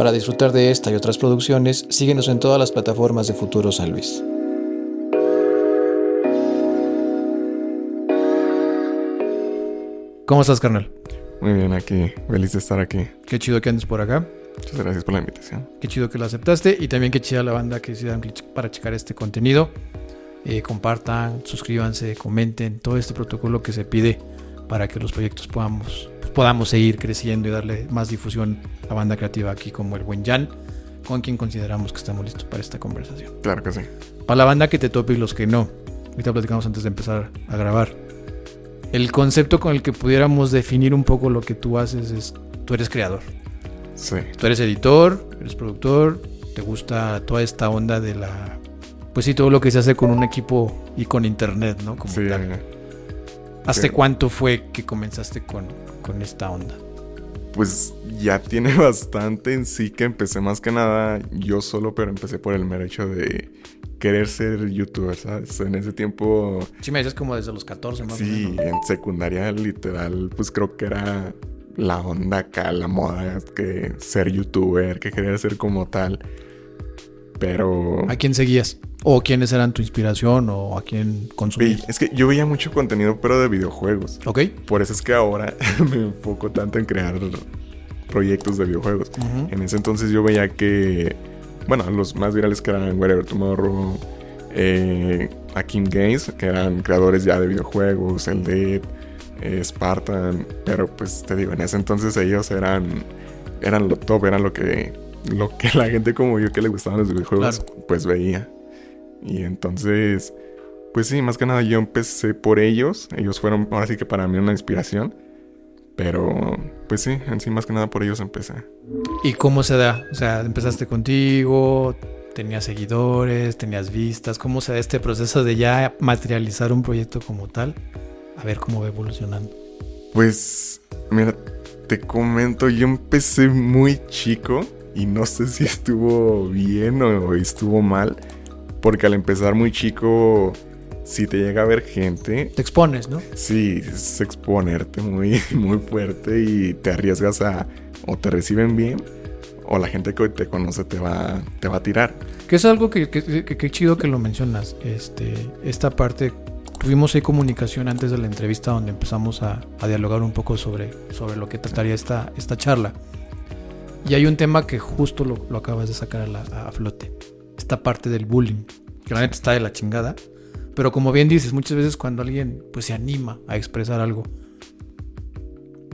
Para disfrutar de esta y otras producciones, síguenos en todas las plataformas de Futuro San Luis. ¿Cómo estás, carnal? Muy bien, aquí. Feliz de estar aquí. Qué chido que andes por acá. Muchas gracias por la invitación. Qué chido que lo aceptaste y también qué chida la banda que se dan clic para checar este contenido. Eh, compartan, suscríbanse, comenten, todo este protocolo que se pide para que los proyectos podamos, podamos seguir creciendo y darle más difusión a banda creativa aquí como el buen Jan, con quien consideramos que estamos listos para esta conversación. Claro que sí. Para la banda que te tope y los que no, ahorita platicamos antes de empezar a grabar. El concepto con el que pudiéramos definir un poco lo que tú haces es, tú eres creador. Sí. Tú eres editor, eres productor, te gusta toda esta onda de la... Pues sí, todo lo que se hace con un equipo y con internet, ¿no? Como Sí. ¿Hace sí. cuánto fue que comenzaste con, con esta onda? pues ya tiene bastante en sí que empecé más que nada yo solo, pero empecé por el mero hecho de querer ser youtuber, ¿sabes? En ese tiempo, Sí, me dices como desde los 14 más sí, o menos. en secundaria literal, pues creo que era la onda acá, la moda, que ser youtuber, que quería ser como tal. Pero... ¿A quién seguías? ¿O quiénes eran tu inspiración? ¿O a quién consumías? es que yo veía mucho contenido, pero de videojuegos. ¿Ok? Por eso es que ahora me enfoco tanto en crear proyectos de videojuegos. En ese entonces yo veía que, bueno, los más virales que eran Wherever Tomorrow, eh, Akim Games, que eran creadores ya de videojuegos, el Dead, eh, Spartan, pero pues te digo, en ese entonces ellos eran, eran lo top, eran lo que, lo que la gente como yo que le gustaban los videojuegos, pues veía. Y entonces, pues sí, más que nada yo empecé por ellos, ellos fueron ahora sí que para mí una inspiración. Pero, pues sí, en sí más que nada por ellos empecé. ¿Y cómo se da? O sea, empezaste contigo, tenías seguidores, tenías vistas. ¿Cómo se da este proceso de ya materializar un proyecto como tal? A ver cómo va evolucionando. Pues, mira, te comento, yo empecé muy chico y no sé si estuvo bien o estuvo mal, porque al empezar muy chico, si te llega a ver gente, Te expones, ¿no? sí, es exponerte muy, muy fuerte y te arriesgas a o te reciben bien o la gente que te conoce te va, te va a tirar. Que es algo que, que, que- que chido que lo mencionas. Este, esta parte, tuvimos ahí comunicación antes de la entrevista donde empezamos a, a dialogar un poco sobre, sobre lo que trataría esta, esta charla. Y hay un tema que justo lo, lo acabas de sacar a, la- a flote. Esta parte del bullying. Que la neta está de la chingada. Pero como bien dices, muchas veces cuando alguien pues se anima a expresar algo.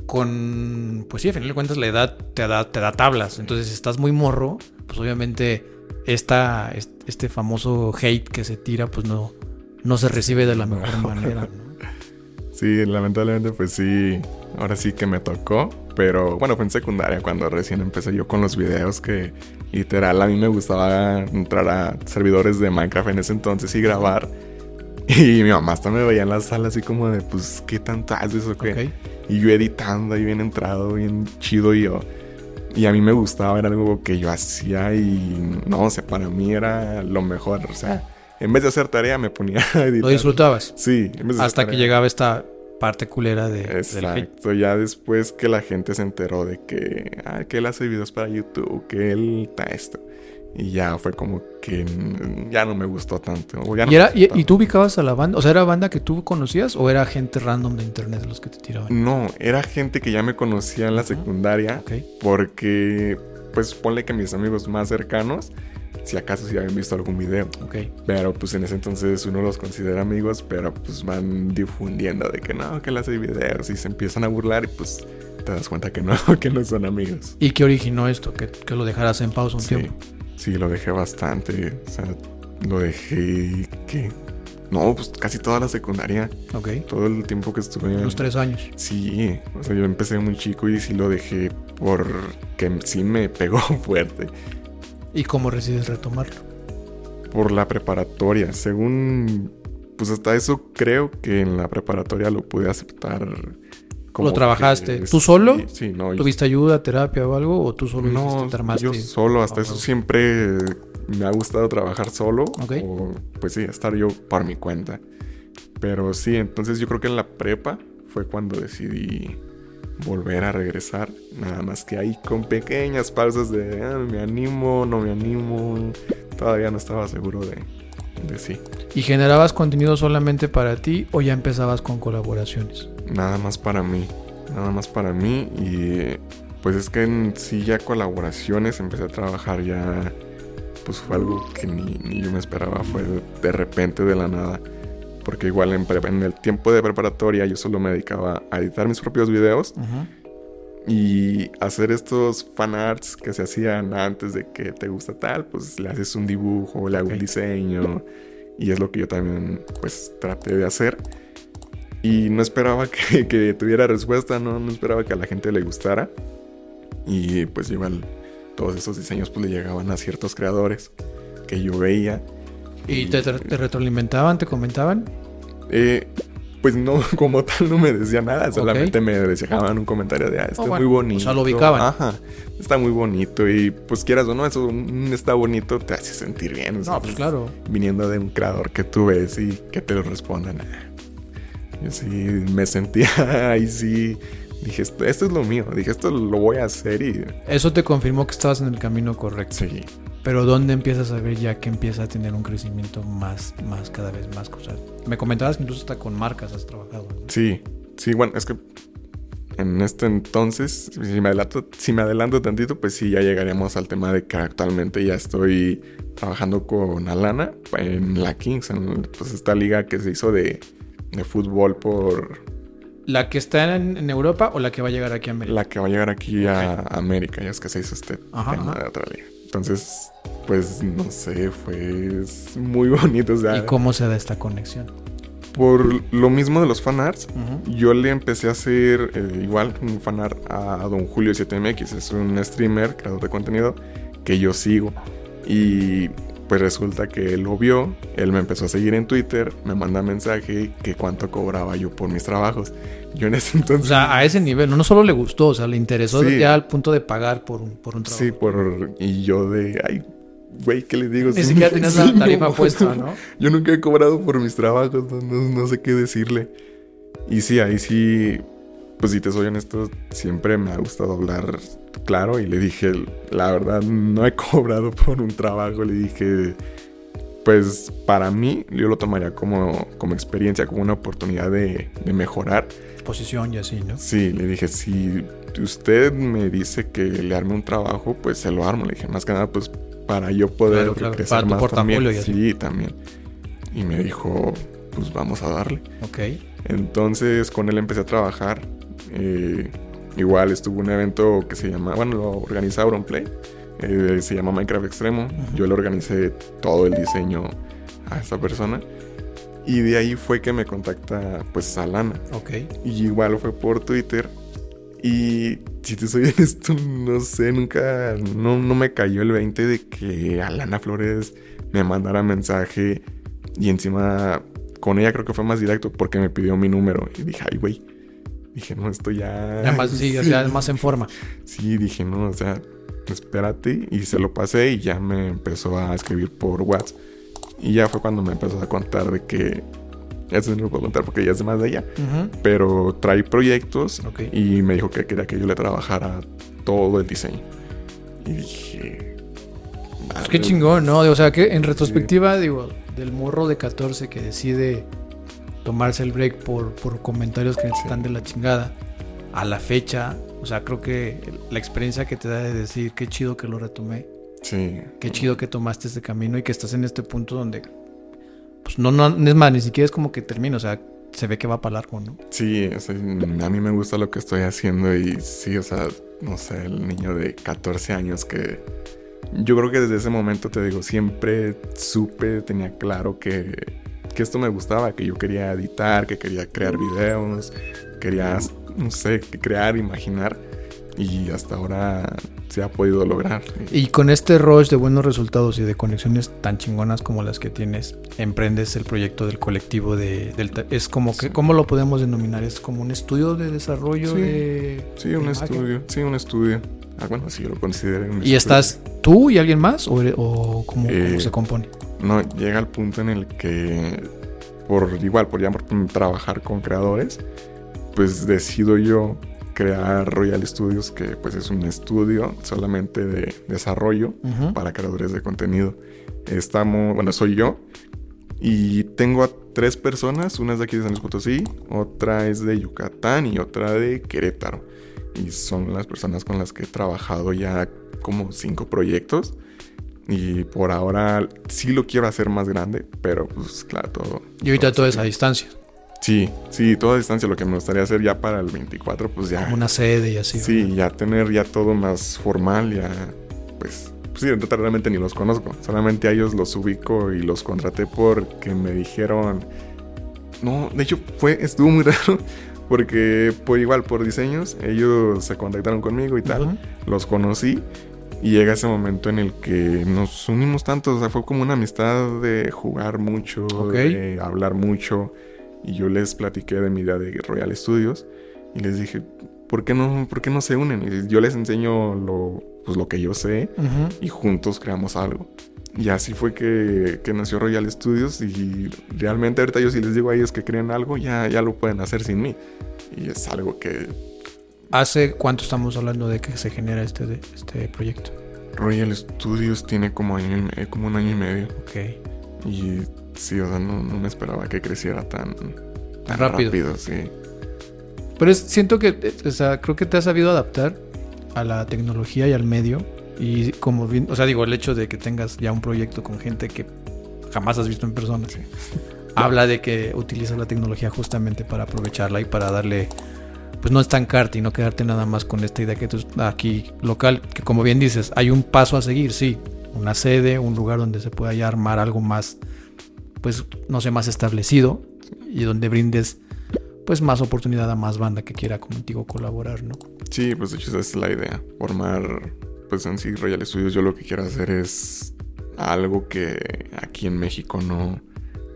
Con, pues sí, a final de cuentas la edad te da, te da tablas. Entonces si estás muy morro, pues obviamente esta, est- este famoso hate que se tira, pues no, no se recibe de la mejor manera. ¿no? Sí, lamentablemente pues sí, ahora sí que me tocó, pero bueno, fue en secundaria cuando recién empecé yo con los videos que literal a mí me gustaba entrar a servidores de Minecraft en ese entonces y grabar. Y mi mamá hasta me veía en la sala así como de, pues, ¿qué tanto haces o qué? Ok. Y yo editando ahí bien entrado, bien chido y yo. Y a mí me gustaba, era algo que yo hacía y no, o sea, para mí era lo mejor. O sea, en vez de hacer tarea me ponía a editar. Lo disfrutabas. Sí, en vez de hacer Hasta que tarea. llegaba esta parte culera de, del. Exacto, ya después que la gente se enteró de que, ah, que él hace videos para YouTube, que él está esto. Y ya fue como que ya no me gustó tanto. o ya no ¿Y, era, me y, gustó y tú ubicabas a la banda? O sea, ¿era banda que tú conocías o era gente random de internet los que te tiraban? No, era gente que ya me conocía en la secundaria. Ok. Porque, pues ponle que mis amigos más cercanos, si acaso sí habían visto algún video. Ok. Pero pues en ese entonces uno los considera amigos, pero pues van difundiendo de que no, que él hace videos y se empiezan a burlar y pues te das cuenta que no, que no son amigos. ¿Y qué originó esto? Que, que lo dejaras en pausa un Sí, tiempo. sí, lo dejé bastante. O sea, lo dejé que... No, pues casi toda la secundaria, Ok. todo el tiempo que estuve... Unos tres años. Sí, o sea, yo empecé muy chico y sí lo dejé porque sí me pegó fuerte. ¿Y cómo decides retomarlo? Por la preparatoria, según... Pues hasta eso creo que en la preparatoria lo pude aceptar. ¿Lo trabajaste? que- ¿Tú solo? Sí, sí, no. yo- ¿Tuviste ayuda, terapia o algo? ¿O tú solo no, hiciste, te armaste? yo solo, hasta Ah, eso siempre me ha gustado trabajar solo. Ok. O, pues sí, estar yo por mi cuenta. Pero sí, entonces yo creo que en la prepa fue cuando decidí volver a regresar. Nada más que ahí con pequeñas pausas de ah, me animo, no me animo. Todavía no estaba seguro de, de sí. ¿Y generabas contenido solamente para ti o ya empezabas con colaboraciones? Nada más para mí. Nada más para mí. Y pues es que en sí ya colaboraciones empecé a trabajar ya. Pues fue algo que ni, ni yo me esperaba. Fue de, de repente de la nada porque igual en, en, el tiempo de preparatoria yo solo me dedicaba a editar mis propios videos uh -huh. y hacer estos fanarts que se hacían antes de que te gusta tal, pues le haces un dibujo, le hago okay. un diseño y es lo que yo también pues traté de hacer. Y no esperaba que, que tuviera respuesta, ¿no? no esperaba que a la gente le gustara. Y pues igual todos esos diseños pues le llegaban a ciertos creadores que yo veía ¿Y te, te, retroalimentaban, te comentaban? Eh, pues no, como tal no me decía nada, solamente okay. me dejaban un comentario de, ah, está oh, bueno. muy bonito. O sea, lo ubicaban. Ajá, está muy bonito y pues quieras o no, eso está bonito, te hace sentir bien. O sea, no, pues claro. Viniendo de un creador que tú ves y que te lo respondan. Yo sí me sentía ahí sí. Dije, esto, esto es lo mío. Dije, esto lo voy a hacer y... Eso te confirmó que estabas en el camino correcto. Sí. Pero ¿dónde empiezas a ver ya que empieza a tener un crecimiento más, más cada vez más cosas? Me comentabas que incluso hasta con marcas has trabajado. ¿no? Sí, sí, bueno, es que en este entonces, si me, adelanto, si me adelanto tantito, pues sí, ya llegaríamos al tema de que actualmente ya estoy trabajando con Alana en la Kings, en pues esta liga que se hizo de, de fútbol por... ¿La que está en, en, Europa o la que va a llegar aquí a América? La que va a llegar aquí okay. a América, ya es que se hizo este ajá, tema ajá. de otra liga. Entonces, pues no sé, fue muy bonito. O sea, ¿Y cómo se da esta conexión? Por lo mismo de los fanarts, uh -huh. yo le empecé a hacer eh, igual un fanart a Don Julio 7MX, es un streamer, creador de contenido que yo sigo. Y pues resulta que él lo vio, él me empezó a seguir en Twitter, me manda mensaje que cuánto cobraba yo por mis trabajos. Yo en ese entonces... O sea, a ese nivel, no, no solo le gustó, o sea, le interesó sí. ya al punto de pagar por un, por un trabajo. Sí, por... Y yo de, ay, güey, ¿qué le digo? Ni siquiera tenías sí, la tarifa no, puesta, ¿no? Yo nunca he cobrado por mis trabajos, no, no, no sé qué decirle. Y sí, ahí sí, pues si te soy honesto, siempre me ha gustado hablar claro y le dije, la verdad, no he cobrado por un trabajo, le dije, pues para mí yo lo tomaría como, como experiencia, como una oportunidad de, de mejorar. Posición y así, ¿no? Sí, le dije, si usted me dice que le arme un trabajo, pues se lo armo, le dije, más que nada, pues para yo poder claro, claro. crecer para más también. Y así. Sí, también. Y me dijo, pues vamos a darle. Ok. Entonces con él empecé a trabajar. Eh, igual estuvo un evento que se llama, bueno, lo organiza Auronplay. Eh, se llama Minecraft Extremo. Yo le organicé todo el diseño a esta persona. Y de ahí fue que me contacta pues Alana. Ok. Y igual fue por Twitter. Y si te soy honesto, no sé, nunca, no, no me cayó el 20 de que Alana Flores me mandara mensaje y encima con ella creo que fue más directo porque me pidió mi número y dije, ay, güey. Dije, no, esto ya... ya más, sí, sí. Ya más en forma. Sí, dije, no, o sea, espérate. Y se lo pasé y ya me empezó a escribir por WhatsApp. Y ya fue cuando me empezó a contar de que eso no lo puedo contar porque ya es más de ella. Uh -huh. Pero trae proyectos okay. y me dijo que quería que yo le trabajara todo el diseño. Y dije. Pues qué chingón, ¿no? O sea, que en retrospectiva, sí. digo, del morro de 14 que decide tomarse el break por, por comentarios que están de la chingada, a la fecha, o sea, creo que la experiencia que te da de decir qué chido que lo retomé. Sí. Qué chido que tomaste este camino y que estás en este punto donde pues no, no, es más, ni siquiera es como que termine, o sea, se ve que va para largo, ¿no? Sí, o sea, a mí me gusta lo que estoy haciendo y sí, o sea, no sé, el niño de 14 años que yo creo que desde ese momento te digo, siempre supe, tenía claro que, que esto me gustaba, que yo quería editar, que quería crear videos, quería, no sé, crear, imaginar y hasta ahora se ha podido lograr. Y con este rush de buenos resultados y de conexiones tan chingonas como las que tienes, emprendes el proyecto del colectivo de Delta. Es como que, sí. ¿cómo lo podemos denominar? ¿Es como un estudio de desarrollo sí. de. Sí, un estudio. Sí, un estudio. Ah, bueno, sí, yo lo considero ¿Y estudio. estás tú y alguien más? ¿O, o cómo, eh, cómo, se compone? No, llega al punto en el que, por igual, por ya por trabajar con creadores, pues decido yo crear Royal Studios, que pues es un estudio solamente de desarrollo para creadores de contenido. Estamos, bueno, soy yo y tengo a tres personas, una es de aquí de San Luis Potosí, otra es de Yucatán y otra de Querétaro. Y son las personas con las que he trabajado ya como cinco proyectos. Y por ahora sí lo quiero hacer más grande, pero pues claro, todo. Y ahorita todo es a distancia. Sí, sí, toda distancia. Lo que me gustaría hacer ya para el 24, pues ya. Como una sede y así. Sí, ya tener ya todo más formal, ya. Pues, pues sí, realmente ni los conozco. Solamente a ellos los ubico y los contraté porque me dijeron. No, de hecho, fue, estuvo muy raro. Porque, por igual, por diseños, ellos se contactaron conmigo y tal. Ujú. Los conocí. Y llega ese momento en el que nos unimos tanto. O sea, fue como una amistad de jugar mucho, de hablar mucho. Y yo les platiqué de mi idea de Royal Studios. Y les dije, ¿por qué no, por qué no se unen? Y yo les enseño lo, pues, lo que yo sé. Y juntos creamos algo. Y así fue que, que nació Royal Studios. Y realmente ahorita yo si les digo a ellos que creen algo, ya, ya lo pueden hacer sin mí. Y es algo que ¿Hace cuánto estamos hablando de que se genera este, este proyecto? Royal Studios tiene como, año y eh, como un año y medio. Ok. Y sí, o sea, no, no me esperaba que creciera tan, tan rápido. sí. Pero es- siento que, eh, o sea, creo que te has sabido adaptar a la tecnología y al medio. Y como bien, o sea, digo, el hecho de que tengas ya un proyecto con gente que jamás has visto en persona, Sí. habla de que utilizas la tecnología justamente para aprovecharla y para darle, pues no estancarte y no quedarte nada más con esta idea que tú aquí local, que como bien dices, hay un paso a seguir, sí, una sede, un lugar donde se pueda ya armar algo más, pues no sé, más establecido y donde brindes pues más oportunidad a más banda que quiera contigo colaborar, ¿no? Sí, pues de hecho esa es la idea. Formar, pues en sí, Royal Studios. Yo lo que quiero hacer es algo que aquí en México no,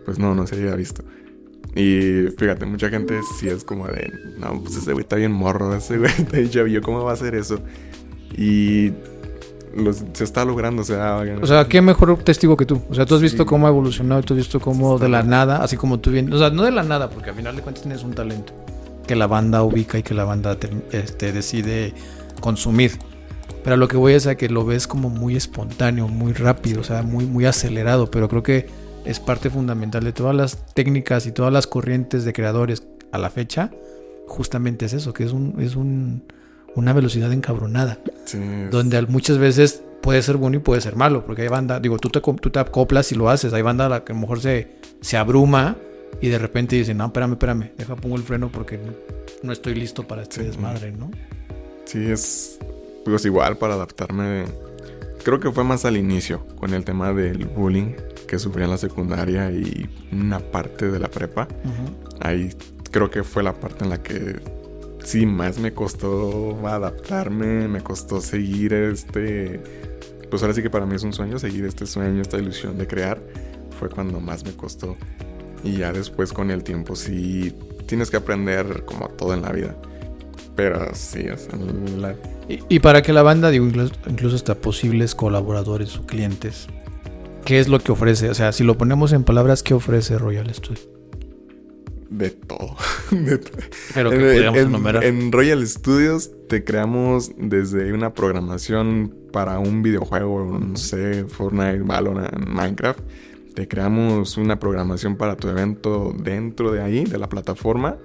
pues no, no se haya visto. Y fíjate, mucha gente sí es como de, no, pues ese güey está bien morro, ese güey está bien chavillo, ¿cómo va a hacer eso? Y los- se está logrando, o sea... O sea, qué mejor testigo que tú. O sea, tú has visto Sí. cómo ha evolucionado, tú has visto cómo de la nada, así como tú bien, o sea, no de la nada, porque al final de cuentas tienes un talento que la banda ubica y que la banda te- este, decide consumir. Pero lo que voy es a que lo ves como muy espontáneo, muy rápido, o sea, muy, muy acelerado. Pero creo que es parte fundamental de todas las técnicas y todas las corrientes de creadores a la fecha. Justamente es eso, que es un, es un, una velocidad encabronada Sí, donde muchas veces puede ser bueno y puede ser malo, porque hay banda, digo, tú te, tú te acoplas y lo haces, hay banda a la que a lo mejor se, se abruma y de repente dice, no, espérame, espérame, deja pongo el freno porque no, no estoy listo para este Sí. desmadre, ¿no? Sí, es pues igual para adaptarme. Creo que fue más al inicio con el tema del bullying que sufrí en la secundaria y una parte de la prepa. Ahí creo que fue la parte en la que sí más me costó adaptarme, me costó seguir este pues ahora sí que para mí es un sueño seguir este sueño, esta ilusión de crear. Fue cuando más me costó. Y ya después con el tiempo sí tienes que aprender como todo en la vida. Pero sí, o sea, la- Y, y para que la banda, digo, incluso, incluso hasta posibles colaboradores o clientes, ¿qué es lo que ofrece? O sea, si lo ponemos en palabras, ¿qué ofrece Royal Studio? de todo. De to- Pero que en, podríamos en- enumerar. en Royal Studios te creamos desde una programación para un videojuego, no sé, Fortnite, Valorant, Minecraft. Te creamos una programación para tu evento dentro de ahí, de la plataforma.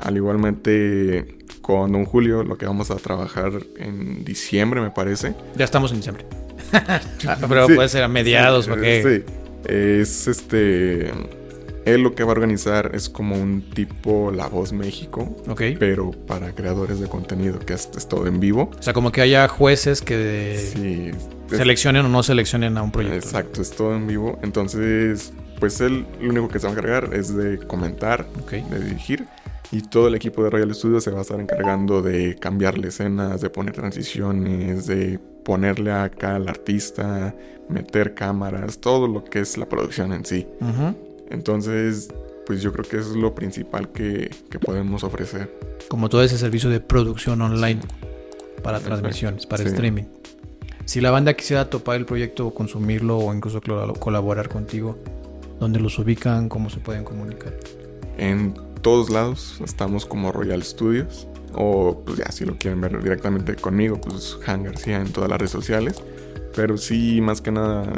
Al igualmente con Don Julio, lo que vamos a trabajar en diciembre, me parece. Ya estamos en diciembre. Ah, Pero Sí. puede ser a mediados, Sí, ¿o qué? Sí. Es este. Él lo que va a organizar es como un tipo La Voz México, Ok. pero para creadores de contenido, que es, es todo en vivo. O sea, como que haya jueces que Sí. es- seleccionen o no seleccionen a un proyecto. Exacto, es todo en vivo. Entonces, pues él lo único que se va a encargar es de comentar, de dirigir. Y todo el equipo de Royal Studios se va a estar encargando de cambiarle escenas, de poner transiciones, de ponerle acá al artista, meter cámaras, todo lo que es la producción en sí. Entonces, pues yo creo que eso es lo principal que, que podemos ofrecer. Como todo ese servicio de producción online para transmisiones, para Sí. streaming. Si la banda quisiera topar el proyecto o consumirlo o incluso col- colaborar contigo, ¿dónde los ubican? ¿Cómo se pueden comunicar? En todos lados estamos como Royal Studios. O pues ya si lo quieren ver directamente conmigo, pues Han García en todas las redes sociales. Pero sí, más que nada,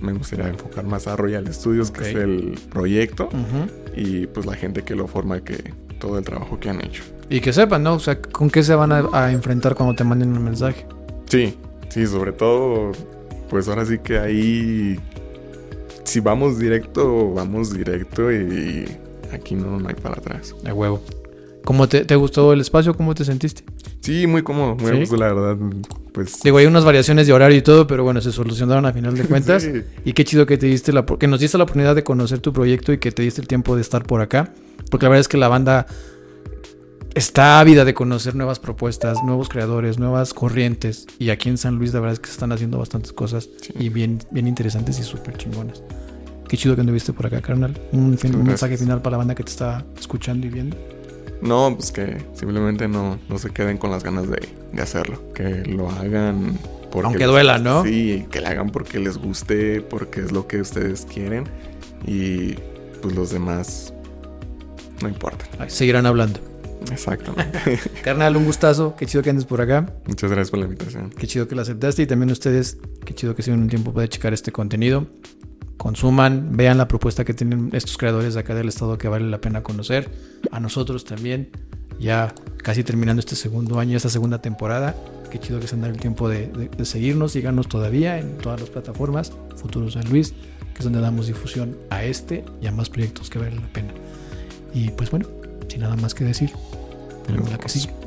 me gustaría enfocar más a Royal Studios, que Ok. es el proyecto, Ujú. y pues la gente que lo forma, que todo el trabajo que han hecho. Y que sepan, ¿no? O sea, ¿con qué se van a, a enfrentar cuando te manden un mensaje? Sí, sí, sobre todo, pues ahora sí que ahí, si vamos directo, vamos directo y aquí no, no hay para atrás. De huevo. ¿Cómo te, te gustó el espacio? ¿Cómo te sentiste? Sí, muy cómodo, muy ¿Sí? gusto, la verdad, pues... Digo, hay unas variaciones de horario y todo, pero bueno, se solucionaron a final de cuentas. Sí. Y qué chido que te diste la que nos diste la oportunidad de conocer tu proyecto y que te diste el tiempo de estar por acá. Porque la verdad es que la banda está ávida de conocer nuevas propuestas, nuevos creadores, nuevas corrientes. Y aquí en San Luis la verdad es que se están haciendo bastantes cosas Sí. y bien, bien interesantes y súper chingonas. Qué chido que anduviste por acá, carnal. Un, fin- un Gracias. mensaje final para la banda que te está escuchando y viendo. No, pues que simplemente no, no se queden con las ganas de, de hacerlo. Que lo hagan porque... Aunque duela, ¿no? Sí, que lo hagan porque les guste, porque es lo que ustedes quieren. Y pues los demás no importan. Ay, seguirán hablando. Exactamente. Carnal, un gustazo. Qué chido que andes por acá. Muchas gracias por la invitación. Qué chido que lo aceptaste y también ustedes, qué chido que se den un tiempo para checar este contenido. Consuman, vean la propuesta que tienen estos creadores de acá del estado que vale la pena conocer. A nosotros también, ya casi terminando este segundo año, esta segunda temporada. Qué chido que se han el tiempo de, seguirnos, síganos todavía en todas las plataformas. Futuro San Luis, que es donde damos difusión a este y a más proyectos que valen la pena. Y pues bueno, sin nada más que decir, la que.